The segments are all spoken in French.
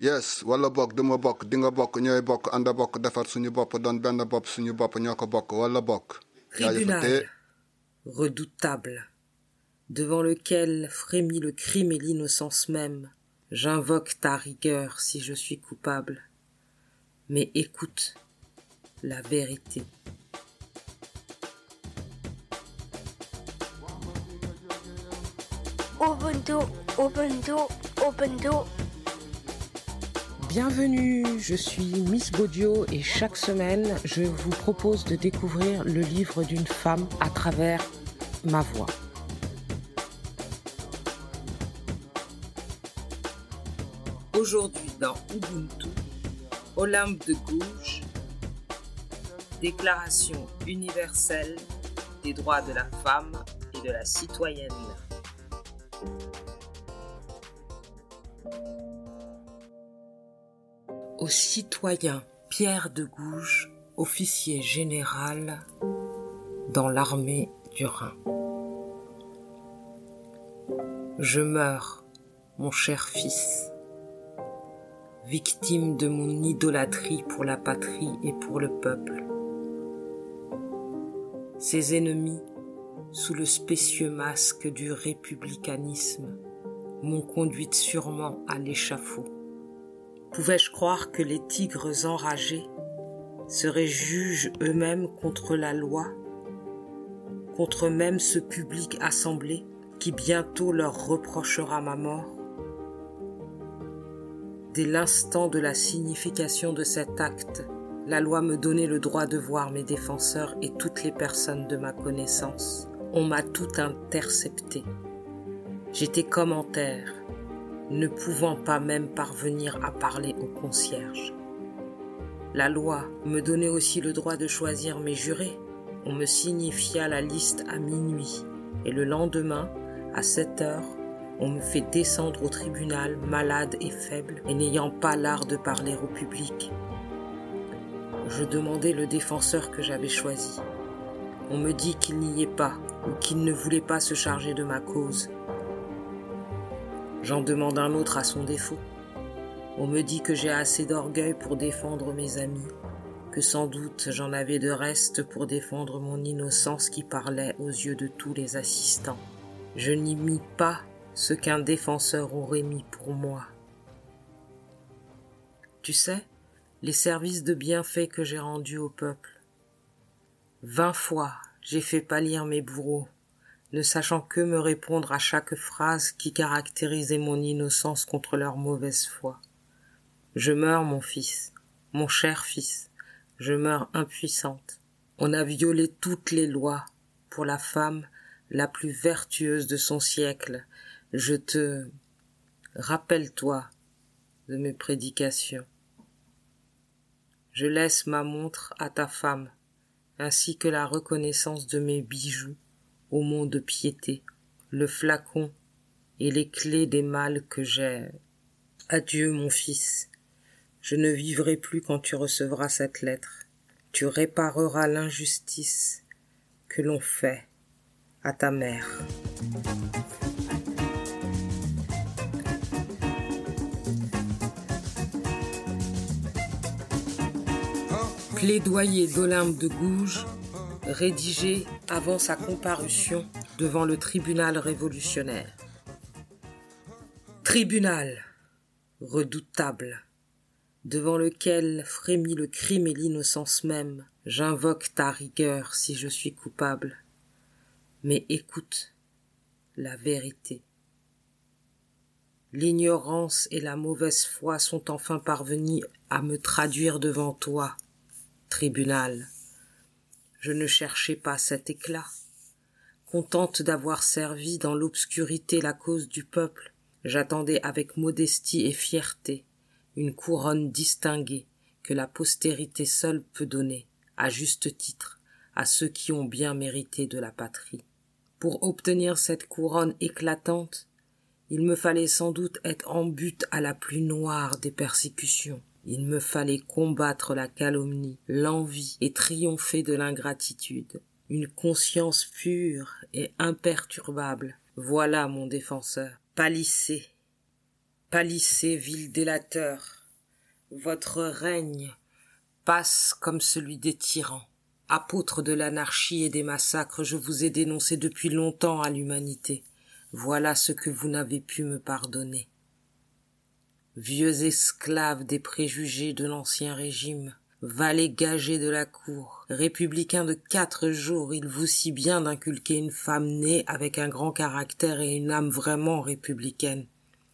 yes wala bokk duma bokk di nga bokk ñooy bokk ànd bokk defar suñu bopp doon benn bopp suñu bopp ñoo ko bokk wala bokk Tribunal redoutable, devant lequel frémit le crime et l'innocence même, j'invoque ta rigueur si je suis coupable. Mais écoute la vérité. Ubuntu, Ubuntu, Ubuntu. Bienvenue, je suis Miss Baudio et chaque semaine, je vous propose de découvrir le livre d'une femme à travers ma voix. Aujourd'hui dans Ubuntu, Olympe de Gouges, Déclaration universelle des droits de la femme et de la citoyenne. Au citoyen Pierre de Gouges, officier général dans l'armée du Rhin. Je meurs, mon cher fils, victime de mon idolâtrie pour la patrie et pour le peuple. Ses ennemis, sous le spécieux masque du républicanisme, m'ont conduite sûrement à l'échafaud. Pouvais-je croire que les tigres enragés seraient juges eux-mêmes contre la loi, contre même ce public assemblé qui bientôt leur reprochera ma mort? Dès l'instant de la signification de cet acte, la loi me donnait le droit de voir mes défenseurs et toutes les personnes de ma connaissance. On m'a tout intercepté. J'étais comme en terre, ne pouvant pas même parvenir à parler au concierge. La loi me donnait aussi le droit de choisir mes jurés. On me signifia la liste à minuit et le lendemain, à 7 heures, on me fait descendre au tribunal malade et faible et n'ayant pas l'art de parler au public. Je demandai le défenseur que j'avais choisi. On me dit qu'il n'y est pas ou qu'il ne voulait pas se charger de ma cause. J'en demande un autre à son défaut. On me dit que j'ai assez d'orgueil pour défendre mes amis, que sans doute j'en avais de reste pour défendre mon innocence qui parlait aux yeux de tous les assistants. Je n'y mis pas ce qu'un défenseur aurait mis pour moi. Tu sais, les services de bienfaits que j'ai rendus au peuple. Vingt fois j'ai fait pâlir mes bourreaux, ne sachant que me répondre à chaque phrase qui caractérisait mon innocence contre leur mauvaise foi. Je meurs, mon fils, mon cher fils, je meurs impuissante. On a violé toutes les lois pour la femme la plus vertueuse de son siècle. Je te rappelle-toi de mes prédications. Je laisse ma montre à ta femme, ainsi que la reconnaissance de mes bijoux au mont de piété, le flacon et les clés des mâles que j'ai. Adieu, mon fils. Je ne vivrai plus quand tu recevras cette lettre. Tu répareras l'injustice que l'on fait à ta mère. Plaidoyer d'Olympe de Gouges, rédigé avant sa comparution devant le tribunal révolutionnaire. Tribunal redoutable, devant lequel frémit le crime et l'innocence même, j'invoque ta rigueur si je suis coupable. Mais écoute la vérité. L'ignorance et la mauvaise foi sont enfin parvenues à me traduire devant toi, tribunal. Je ne cherchais pas cet éclat. Contente d'avoir servi dans l'obscurité la cause du peuple, j'attendais avec modestie et fierté une couronne distinguée que la postérité seule peut donner, à juste titre, à ceux qui ont bien mérité de la patrie. Pour obtenir cette couronne éclatante, il me fallait sans doute être en but à la plus noire des persécutions. Il me fallait combattre la calomnie, l'envie et triompher de l'ingratitude. Une conscience pure et imperturbable. Voilà mon défenseur. Pâlissez. Pâlissez, ville délateur, votre règne passe comme celui des tyrans. Apôtre de l'anarchie et des massacres, je vous ai dénoncé depuis longtemps à l'humanité. Voilà ce que vous n'avez pu me pardonner. Vieux esclaves des préjugés de l'ancien régime, valets gagés de la cour, républicains de quatre jours, il vous si bien d'inculquer une femme née avec un grand caractère et une âme vraiment républicaine.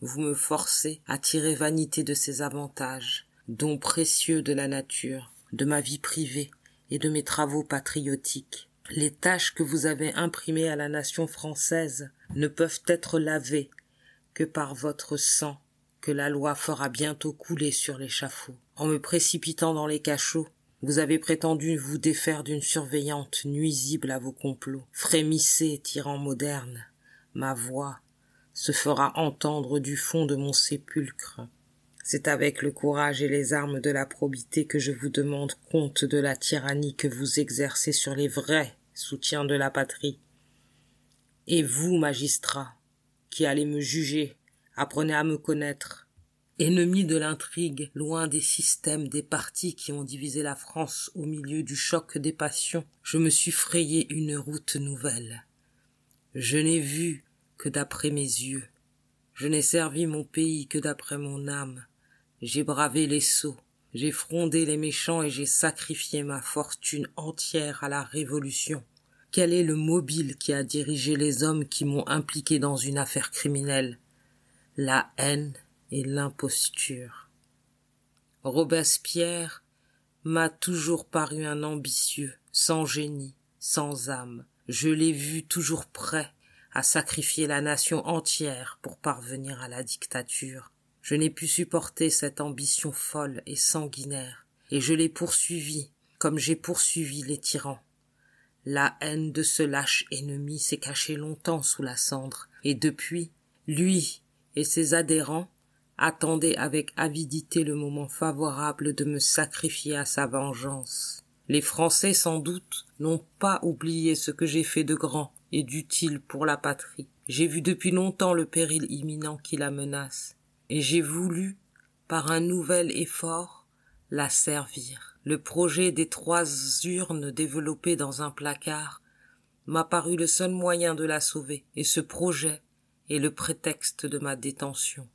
Vous me forcez à tirer vanité de ces avantages, dons précieux de la nature, de ma vie privée et de mes travaux patriotiques. Les tâches que vous avez imprimées à la nation française ne peuvent être lavées que par votre sang que la loi fera bientôt couler sur l'échafaud. En me précipitant dans les cachots, vous avez prétendu vous défaire d'une surveillante nuisible à vos complots. Frémissez, tyran moderne. Ma voix se fera entendre du fond de mon sépulcre. C'est avec le courage et les armes de la probité que je vous demande compte de la tyrannie que vous exercez sur les vrais soutiens de la patrie. Et vous, magistrats, qui allez me juger, apprenez à me connaître. Ennemi de l'intrigue, loin des systèmes des partis qui ont divisé la France au milieu du choc des passions, je me suis frayé une route nouvelle. Je n'ai vu que d'après mes yeux. Je n'ai servi mon pays que d'après mon âme. J'ai bravé les sots, j'ai frondé les méchants et j'ai sacrifié ma fortune entière à la révolution. Quel est le mobile qui a dirigé les hommes qui m'ont impliqué dans une affaire criminelle? La haine et l'imposture. Robespierre m'a toujours paru un ambitieux, sans génie, sans âme. Je l'ai vu toujours prêt à sacrifier la nation entière pour parvenir à la dictature. Je n'ai pu supporter cette ambition folle et sanguinaire, et je l'ai poursuivi comme j'ai poursuivi les tyrans. La haine de ce lâche ennemi s'est cachée longtemps sous la cendre, et depuis, lui et ses adhérents attendaient avec avidité le moment favorable de me sacrifier à sa vengeance. Les Français, sans doute, n'ont pas oublié ce que j'ai fait de grand et d'utile pour la patrie. J'ai vu depuis longtemps le péril imminent qui la menace et j'ai voulu, par un nouvel effort, la servir. Le projet des trois urnes développées dans un placard m'a paru le seul moyen de la sauver, et ce projet est le prétexte de ma détention.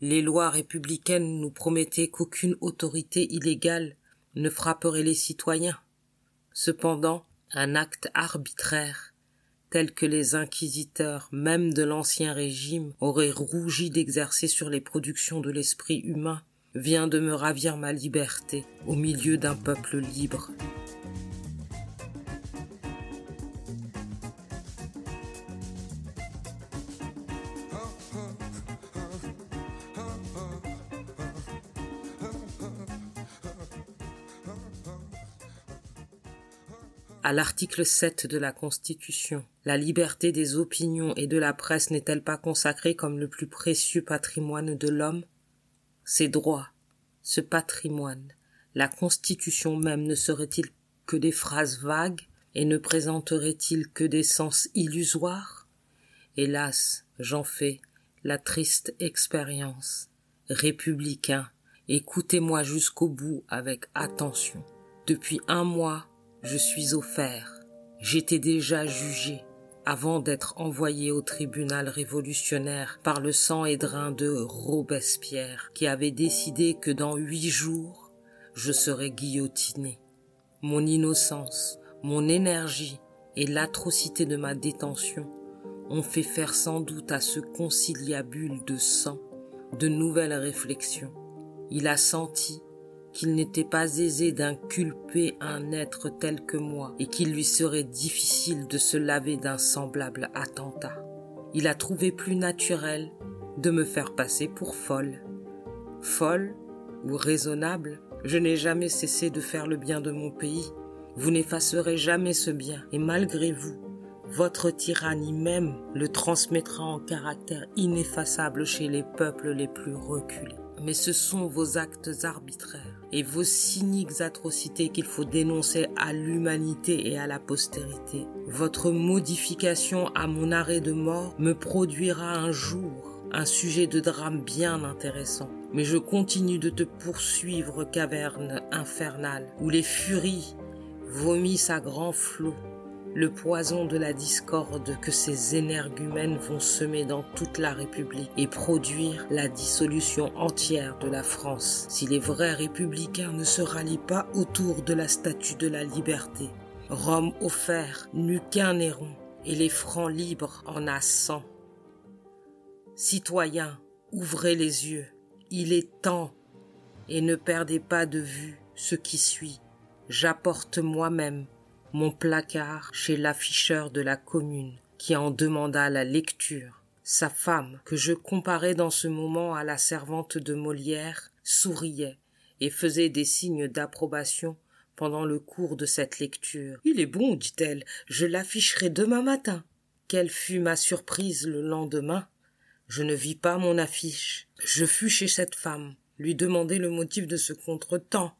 Les lois républicaines nous promettaient qu'aucune autorité illégale ne frapperait les citoyens. Cependant, un acte arbitraire tels que les inquisiteurs même de l'ancien régime auraient rougi d'exercer sur les productions de l'esprit humain, vient de me ravir ma liberté au milieu d'un peuple libre. À l'article 7 de la Constitution. La liberté des opinions et de la presse n'est-elle pas consacrée comme le plus précieux patrimoine de l'homme? Ces droits, ce patrimoine, la Constitution même ne serait-il que des phrases vagues et ne présenterait-il que des sens illusoires? Hélas, j'en fais la triste expérience. Républicain, écoutez-moi jusqu'au bout avec attention. Depuis un mois, je suis au fer. J'étais déjà jugé avant d'être envoyé au tribunal révolutionnaire par le sang et drain de Robespierre, qui avait décidé que dans huit jours, je serais guillotiné. Mon innocence, mon énergie et l'atrocité de ma détention ont fait faire sans doute à ce conciliabule de sang de nouvelles réflexions. Il a senti qu'il n'était pas aisé d'inculper un être tel que moi et qu'il lui serait difficile de se laver d'un semblable attentat. Il a trouvé plus naturel de me faire passer pour folle. Folle ou raisonnable, je n'ai jamais cessé de faire le bien de mon pays. Vous n'effacerez jamais ce bien et malgré vous, votre tyrannie même le transmettra en caractère ineffaçable chez les peuples les plus reculés mais ce sont vos actes arbitraires et vos cyniques atrocités qu'il faut dénoncer à l'humanité et à la postérité. Votre modification à mon arrêt de mort me produira un jour un sujet de drame bien intéressant. Mais je continue de te poursuivre, caverne infernale, où les furies vomissent à grands flots le poison de la discorde que ces énergumènes vont semer dans toute la République et produire la dissolution entière de la France si les vrais républicains ne se rallient pas autour de la statue de la liberté. Rome offert n'eut qu'un Néron et les francs libres en a cent. Citoyens, ouvrez les yeux, il est temps, et ne perdez pas de vue ce qui suit. J'apporte moi-même mon placard chez l'afficheur de la commune, qui en demanda la lecture. Sa femme, que je comparais dans ce moment à la servante de Molière, souriait et faisait des signes d'approbation pendant le cours de cette lecture. Il est bon, dit-elle, je l'afficherai demain matin. Quelle fut ma surprise le lendemain. Je ne vis pas mon affiche. Je fus chez cette femme, lui demander le motif de ce contretemps.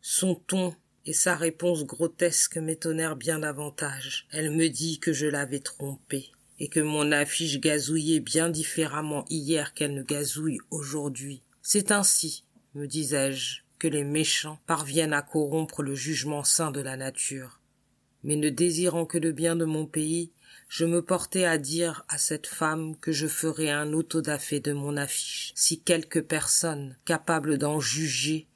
Son ton et sa réponse grotesque m'étonnèrent bien davantage. Elle me dit que je l'avais trompée, et que mon affiche gazouillait bien différemment hier qu'elle ne gazouille aujourd'hui. C'est ainsi, me disais-je, que les méchants parviennent à corrompre le jugement saint de la nature. Mais ne désirant que le bien de mon pays, je me portais à dire à cette femme que je ferais un autodafé de mon affiche, si quelque personne capable d'en juger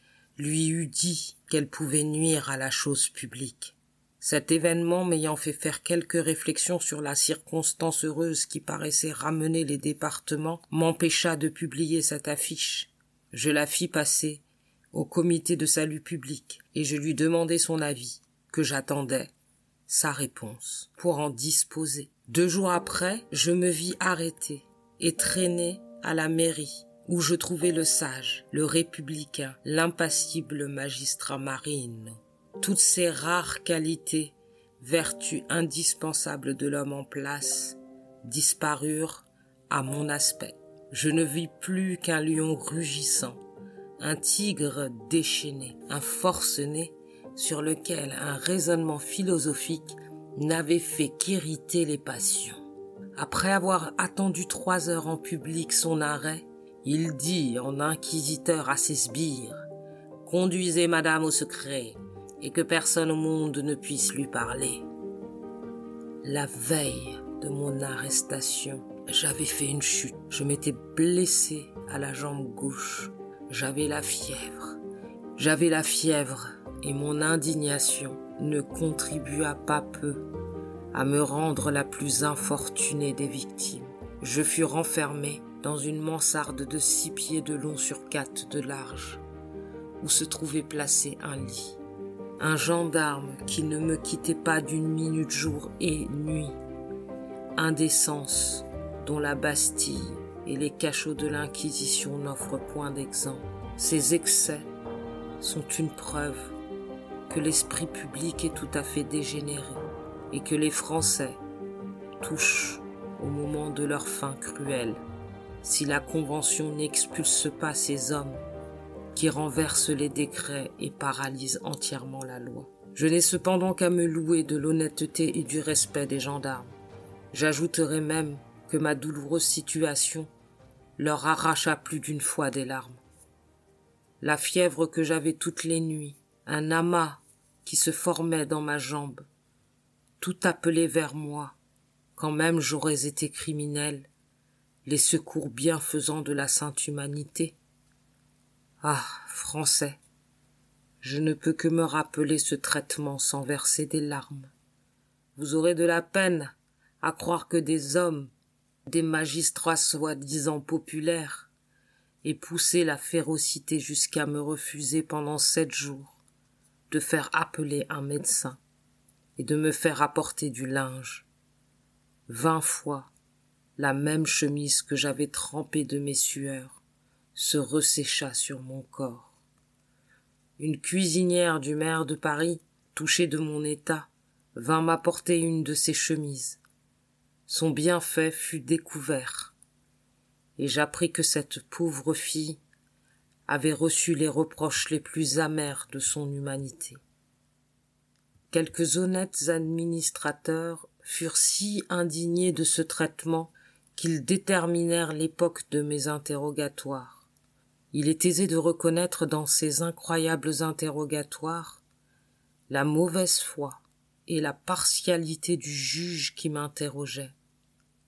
lui eût dit qu'elle pouvait nuire à la chose publique. Cet événement m'ayant fait faire quelques réflexions sur la circonstance heureuse qui paraissait ramener les départements m'empêcha de publier cette affiche. Je la fis passer au comité de salut public et je lui demandai son avis, que j'attendais sa réponse pour en disposer. Deux jours après, je me vis arrêté et traîné à la mairie où je trouvais le sage, le républicain, l'impassible magistrat marine. Toutes ces rares qualités, vertus indispensables de l'homme en place, disparurent à mon aspect. Je ne vis plus qu'un lion rugissant, un tigre déchaîné, un forcené sur lequel un raisonnement philosophique n'avait fait qu'irriter les passions. Après avoir attendu trois heures en public son arrêt, il dit en inquisiteur à ses sbires, Conduisez madame au secret, et que personne au monde ne puisse lui parler. La veille de mon arrestation, j'avais fait une chute. Je m'étais blessé à la jambe gauche. J'avais la fièvre. J'avais la fièvre et mon indignation ne contribua pas peu à me rendre la plus infortunée des victimes. Je fus renfermé dans une mansarde de six pieds de long sur quatre de large, où se trouvait placé un lit. Un gendarme qui ne me quittait pas d'une minute jour et nuit. Indécence dont la Bastille et les cachots de l'Inquisition n'offrent point d'exemple. Ces excès sont une preuve que l'esprit public est tout à fait dégénéré et que les Français touchent au moment de leur fin cruelle si la Convention n'expulse pas ces hommes qui renversent les décrets et paralysent entièrement la loi. Je n'ai cependant qu'à me louer de l'honnêteté et du respect des gendarmes. J'ajouterai même que ma douloureuse situation leur arracha plus d'une fois des larmes. La fièvre que j'avais toutes les nuits, un amas qui se formait dans ma jambe, tout appelait vers moi, quand même j'aurais été criminel, les secours bienfaisants de la sainte humanité. Ah, Français, je ne peux que me rappeler ce traitement sans verser des larmes. Vous aurez de la peine à croire que des hommes, des magistrats soi-disant populaires, aient poussé la férocité jusqu'à me refuser pendant sept jours de faire appeler un médecin et de me faire apporter du linge. Vingt fois, la même chemise que j'avais trempée de mes sueurs se ressécha sur mon corps. Une cuisinière du maire de Paris, touchée de mon état, vint m'apporter une de ses chemises. Son bienfait fut découvert, et j'appris que cette pauvre fille avait reçu les reproches les plus amers de son humanité. Quelques honnêtes administrateurs furent si indignés de ce traitement qu'ils déterminèrent l'époque de mes interrogatoires. Il est aisé de reconnaître dans ces incroyables interrogatoires la mauvaise foi et la partialité du juge qui m'interrogeait.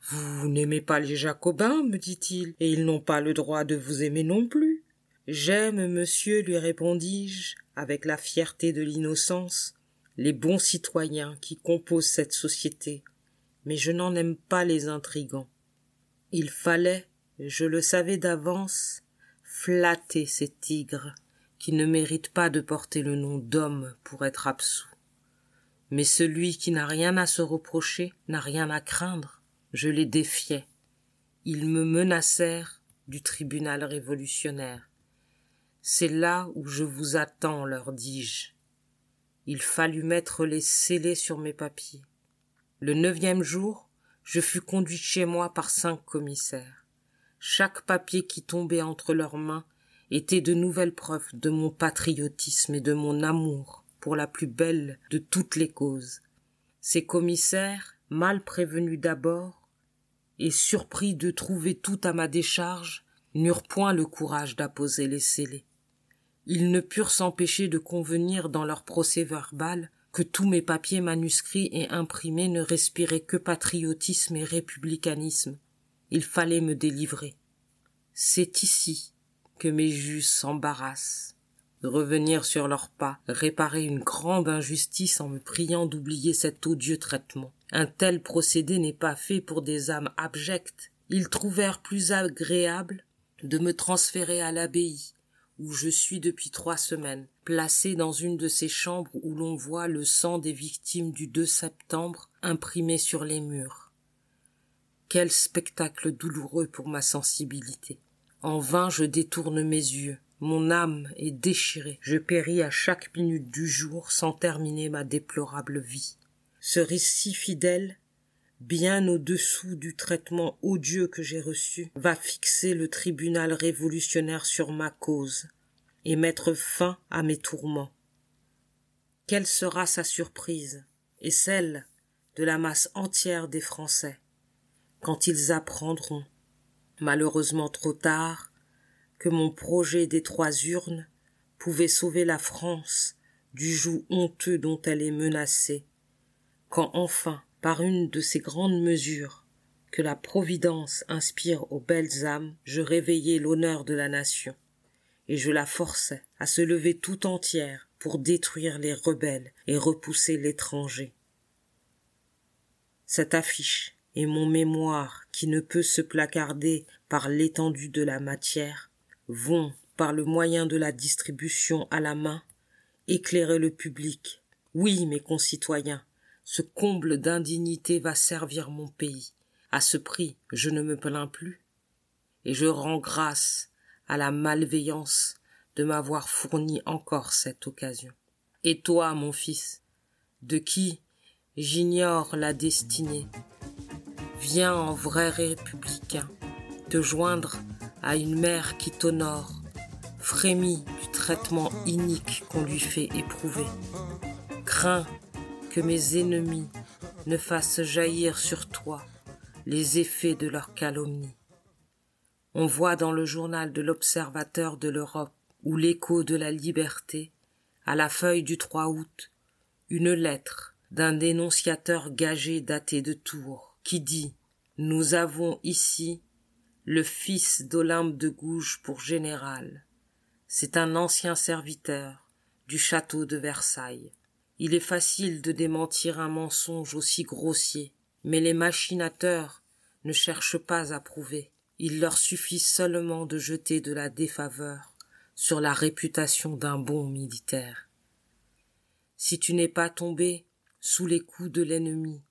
Vous n'aimez pas les Jacobins, me dit-il, et ils n'ont pas le droit de vous aimer non plus. J'aime, monsieur, lui répondis-je, avec la fierté de l'innocence, les bons citoyens qui composent cette société, mais je n'en aime pas les intrigants. Il fallait, je le savais d'avance, flatter ces tigres qui ne méritent pas de porter le nom d'homme pour être absous. Mais celui qui n'a rien à se reprocher n'a rien à craindre. Je les défiais. Ils me menacèrent du tribunal révolutionnaire. C'est là où je vous attends, leur dis-je. Il fallut mettre les scellés sur mes papiers. Le neuvième jour, je fus conduit chez moi par cinq commissaires. Chaque papier qui tombait entre leurs mains était de nouvelles preuves de mon patriotisme et de mon amour pour la plus belle de toutes les causes. Ces commissaires, mal prévenus d'abord, et surpris de trouver tout à ma décharge, n'eurent point le courage d'apposer les scellés. Ils ne purent s'empêcher de convenir dans leur procès verbal que tous mes papiers manuscrits et imprimés ne respiraient que patriotisme et républicanisme. Il fallait me délivrer. C'est ici que mes juges s'embarrassent. Revenir sur leurs pas, réparer une grande injustice en me priant d'oublier cet odieux traitement. Un tel procédé n'est pas fait pour des âmes abjectes. Ils trouvèrent plus agréable de me transférer à l'abbaye, où je suis depuis trois semaines, placé dans une de ces chambres où l'on voit le sang des victimes du 2 septembre imprimé sur les murs. Quel spectacle douloureux pour ma sensibilité. En vain je détourne mes yeux. Mon âme est déchirée. Je péris à chaque minute du jour sans terminer ma déplorable vie. Ce récit fidèle, bien au-dessous du traitement odieux que j'ai reçu, va fixer le tribunal révolutionnaire sur ma cause et mettre fin à mes tourments. Quelle sera sa surprise et celle de la masse entière des Français quand ils apprendront, malheureusement trop tard, que mon projet des trois urnes pouvait sauver la France du joug honteux dont elle est menacée, quand enfin par une de ces grandes mesures que la Providence inspire aux belles âmes, je réveillai l'honneur de la nation, et je la forçai à se lever tout entière pour détruire les rebelles et repousser l'étranger. Cette affiche et mon mémoire qui ne peut se placarder par l'étendue de la matière vont, par le moyen de la distribution à la main, éclairer le public. Oui, mes concitoyens, ce comble d'indignité va servir mon pays. À ce prix, je ne me plains plus. Et je rends grâce à la malveillance de m'avoir fourni encore cette occasion. Et toi, mon fils, de qui j'ignore la destinée, viens en vrai républicain te joindre à une mère qui t'honore, frémit du traitement inique qu'on lui fait éprouver. Crains que mes ennemis ne fassent jaillir sur toi les effets de leur calomnie. On voit dans le journal de l'Observateur de l'Europe ou l'écho de la liberté, à la feuille du 3 août, une lettre d'un dénonciateur gagé daté de Tours, qui dit Nous avons ici le fils d'Olympe de Gouges pour général. C'est un ancien serviteur du château de Versailles. Il est facile de démentir un mensonge aussi grossier, mais les machinateurs ne cherchent pas à prouver. Il leur suffit seulement de jeter de la défaveur sur la réputation d'un bon militaire. Si tu n'es pas tombé sous les coups de l'ennemi,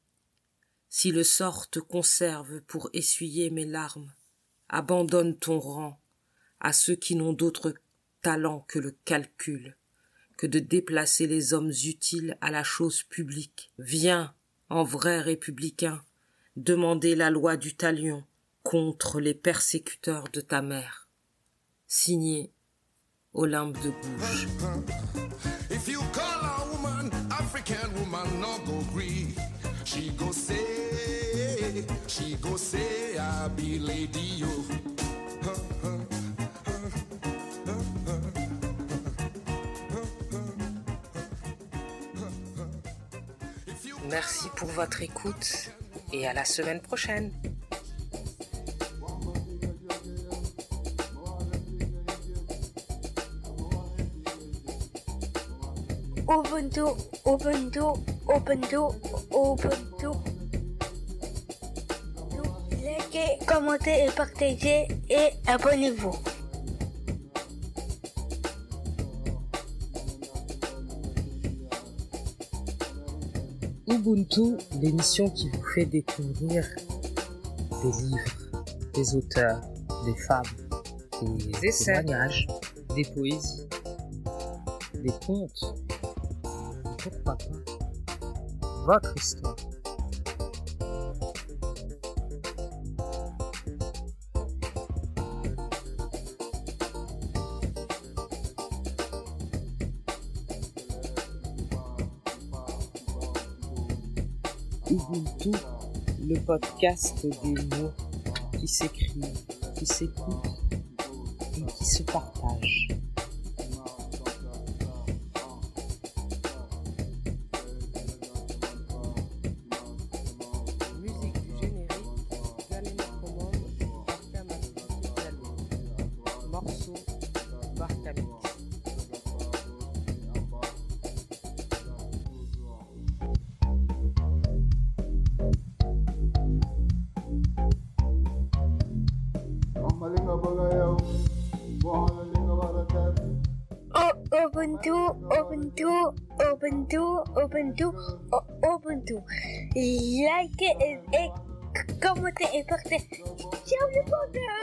si le sort te conserve pour essuyer mes larmes, abandonne ton rang à ceux qui n'ont d'autre talent que le calcul que de déplacer les hommes utiles à la chose publique. Viens, en vrai républicain, demander la loi du talion contre les persécuteurs de ta mère. Signé Olympe de Gouges. Merci pour votre écoute et à la semaine prochaine. Ubuntu, Ubuntu, Ubuntu, Ubuntu. Likez, commentez et partagez et abonnez-vous. Ubuntu, l'émission qui vous fait découvrir des livres, des auteurs, des femmes, des essais. témoignages, des poésies, des contes, pourquoi pas? Votre histoire. Podcast des mots qui s'écrivent, qui s'écoutent et qui se partagent. Ubuntu, Ubuntu, Ubuntu, Ubuntu, O- Ubuntu. Likez et, et commentez et partagez. Ciao les potes Et